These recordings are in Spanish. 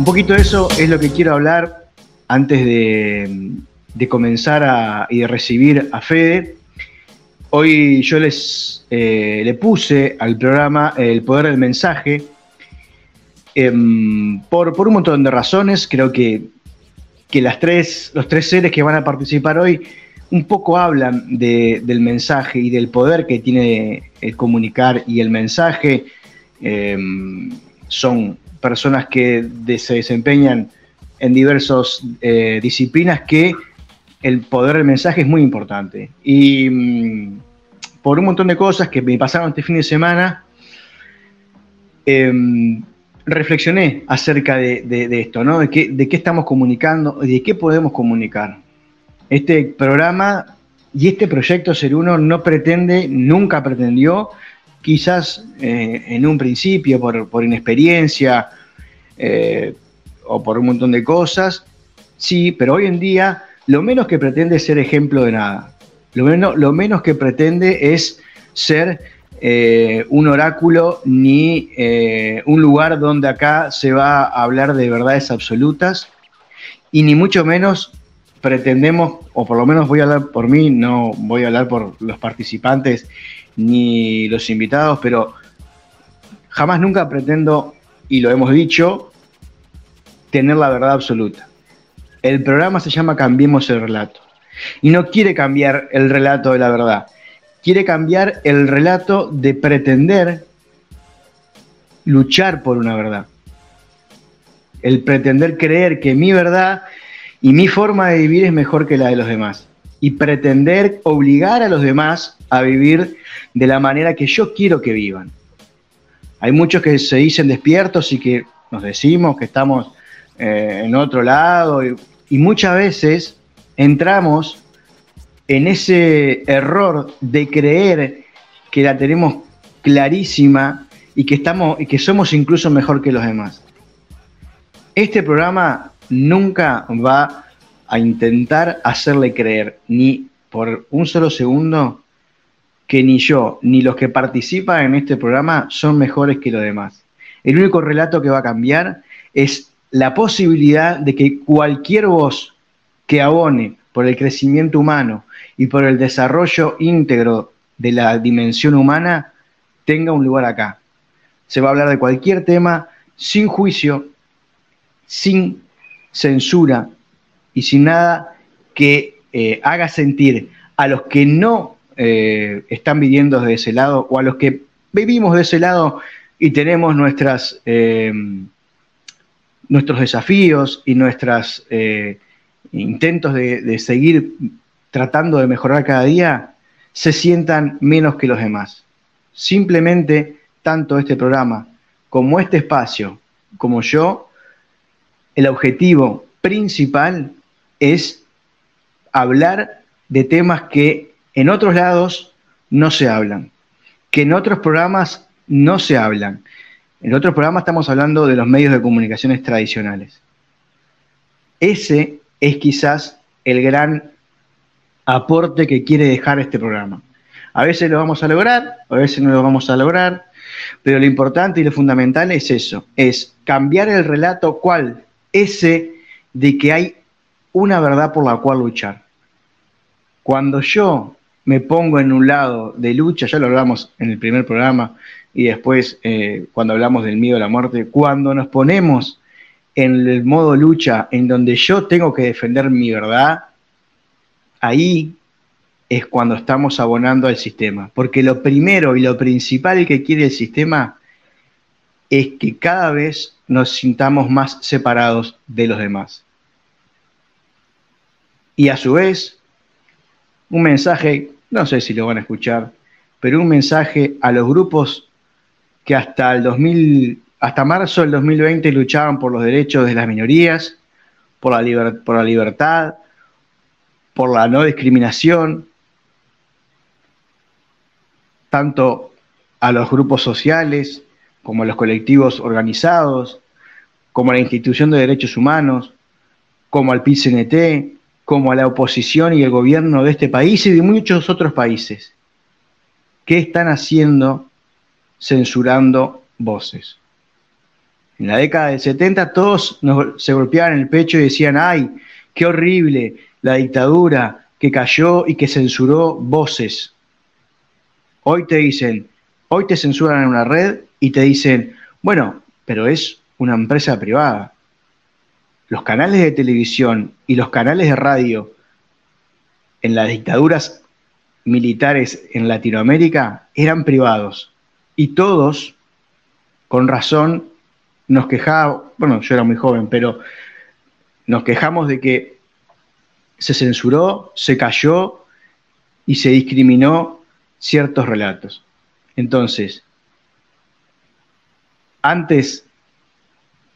Un poquito de eso es lo que quiero hablar antes de, comenzar a, y de recibir a Fede. Hoy yo les eh, le puse al programa el poder del mensaje em, por, un montón de razones. Creo que, las tres, los tres seres que van a participar hoy un poco hablan del mensaje y del poder que tiene el comunicar y el mensaje. Em, son personas que se desempeñan en diversas eh, disciplinas que el poder del mensaje es muy importante. Y mm, por un montón de cosas que me pasaron este fin de semana, em, reflexioné acerca de, esto, ¿no? De qué, de qué estamos comunicando, de qué podemos comunicar. Este programa y este proyecto Ser Uno no pretende, nunca pretendió, quizás eh, en un principio por, inexperiencia eh, o por un montón de cosas, sí, pero hoy en día lo menos que pretende es ser ejemplo de nada. Lo menos, lo menos que pretende es ser eh, un oráculo ni un lugar donde acá se va a hablar de verdades absolutas y ni mucho menos pretendemos, o por lo menos voy a hablar por mí, no voy a hablar por los participantes ni los invitados, pero jamás nunca pretendo, y lo hemos dicho, tener la verdad absoluta. El programa se llama Cambiemos el relato. Y no quiere cambiar el relato de la verdad, quiere cambiar el relato de pretender luchar por una verdad. El pretender creer que mi verdad y mi forma de vivir es mejor que la de los demás. Y pretender obligar a los demás a vivir de la manera que yo quiero que vivan. Hay muchos que se dicen despiertos y que nos decimos que estamos eh, en otro lado y, y muchas veces entramos en ese error de creer que la tenemos clarísima y que, estamos, y que somos incluso mejor que los demás. Este programa nunca va a intentar hacerle creer ni por un solo segundo que ni yo ni los que participan en este programa son mejores que los demás. El único relato que va a cambiar es la posibilidad de que cualquier voz que abone por el crecimiento humano y por el desarrollo íntegro de la dimensión humana tenga un lugar acá. Se va a hablar de cualquier tema sin juicio, sin censura y sin nada que eh, haga sentir a los que no eh, están viviendo de ese lado o a los que vivimos de ese lado y tenemos nuestras, eh, nuestros desafíos y nuestros intentos de seguir tratando de mejorar cada día, se sientan menos que los demás. Simplemente, tanto este programa como este espacio, como yo, el objetivo principal es hablar de temas que en otros lados no se hablan, que en otros programas no se hablan. En otros programas estamos hablando de los medios de comunicaciones tradicionales. Ese es quizás el gran aporte que quiere dejar este programa. A veces lo vamos a lograr, a veces no lo vamos a lograr, pero lo importante y lo fundamental es eso, es cambiar el relato cual, ese de que hay una verdad por la cual luchar. Cuando yo me pongo en un lado de lucha, ya lo hablamos en el primer programa y después eh, cuando hablamos del miedo a la muerte, cuando nos ponemos en el modo lucha en donde yo tengo que defender mi verdad, ahí es cuando estamos abonando al sistema. Porque lo primero y lo principal que quiere el sistema es que cada vez nos sintamos más separados de los demás. Y a su vez, un mensaje, no sé si lo van a escuchar, pero un mensaje a los grupos que hasta el 2000, hasta marzo del 2020 luchaban por los derechos de las minorías, por la, libertad, por la no discriminación, tanto a los grupos sociales como a los colectivos organizados, como a la institución de derechos humanos, como al PICNT, como a la oposición y el gobierno de este país y de muchos otros países. ¿Qué están haciendo censurando voces? En la década del 70 todos se golpeaban el pecho y decían, ay, qué horrible la dictadura que cayó y que censuró voces. Hoy te dicen, hoy te censuran en una red y te dicen, bueno, pero es una empresa privada. Los canales de televisión y los canales de radio en las dictaduras militares en Latinoamérica eran privados y todos, con razón, nos quejábamos, bueno, yo era muy joven, pero nos quejamos de que se censuró, se cayó y se discriminó ciertos relatos. Entonces, antes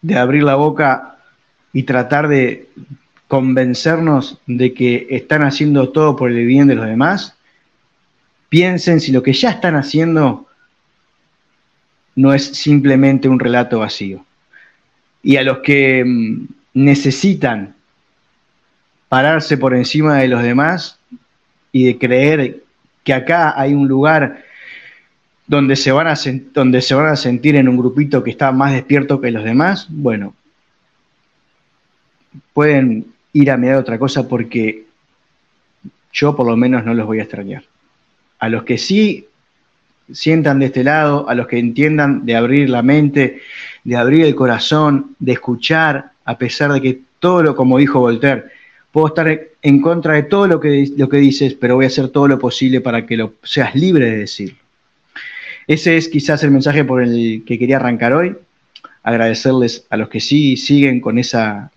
de abrir la boca y tratar de convencernos de que están haciendo todo por el bien de los demás, piensen si lo que ya están haciendo no es simplemente un relato vacío. Y a los que mm, necesitan pararse por encima de los demás y de creer que acá hay un lugar donde se van a, donde se van a sentir en un grupito que está más despierto que los demás, bueno, pueden ir a mirar otra cosa porque yo por lo menos no los voy a extrañar. A los que sí sientan de este lado, a los que entiendan de abrir la mente, de abrir el corazón, de escuchar, a pesar de que todo lo, como dijo Voltaire, puedo estar en contra de todo lo que, lo que dices, pero voy a hacer todo lo posible para que lo, seas libre de decirlo. Ese es quizás el mensaje por el que quería arrancar hoy. Agradecerles a los que sí siguen con esa,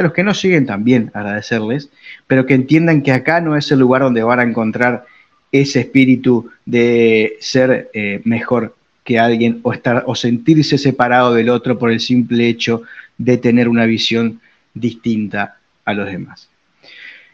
a los que no siguen también agradecerles, pero que entiendan que acá no es el lugar donde van a encontrar ese espíritu de ser eh, mejor que alguien o, estar, o sentirse separado del otro por el simple hecho de tener una visión distinta a los demás.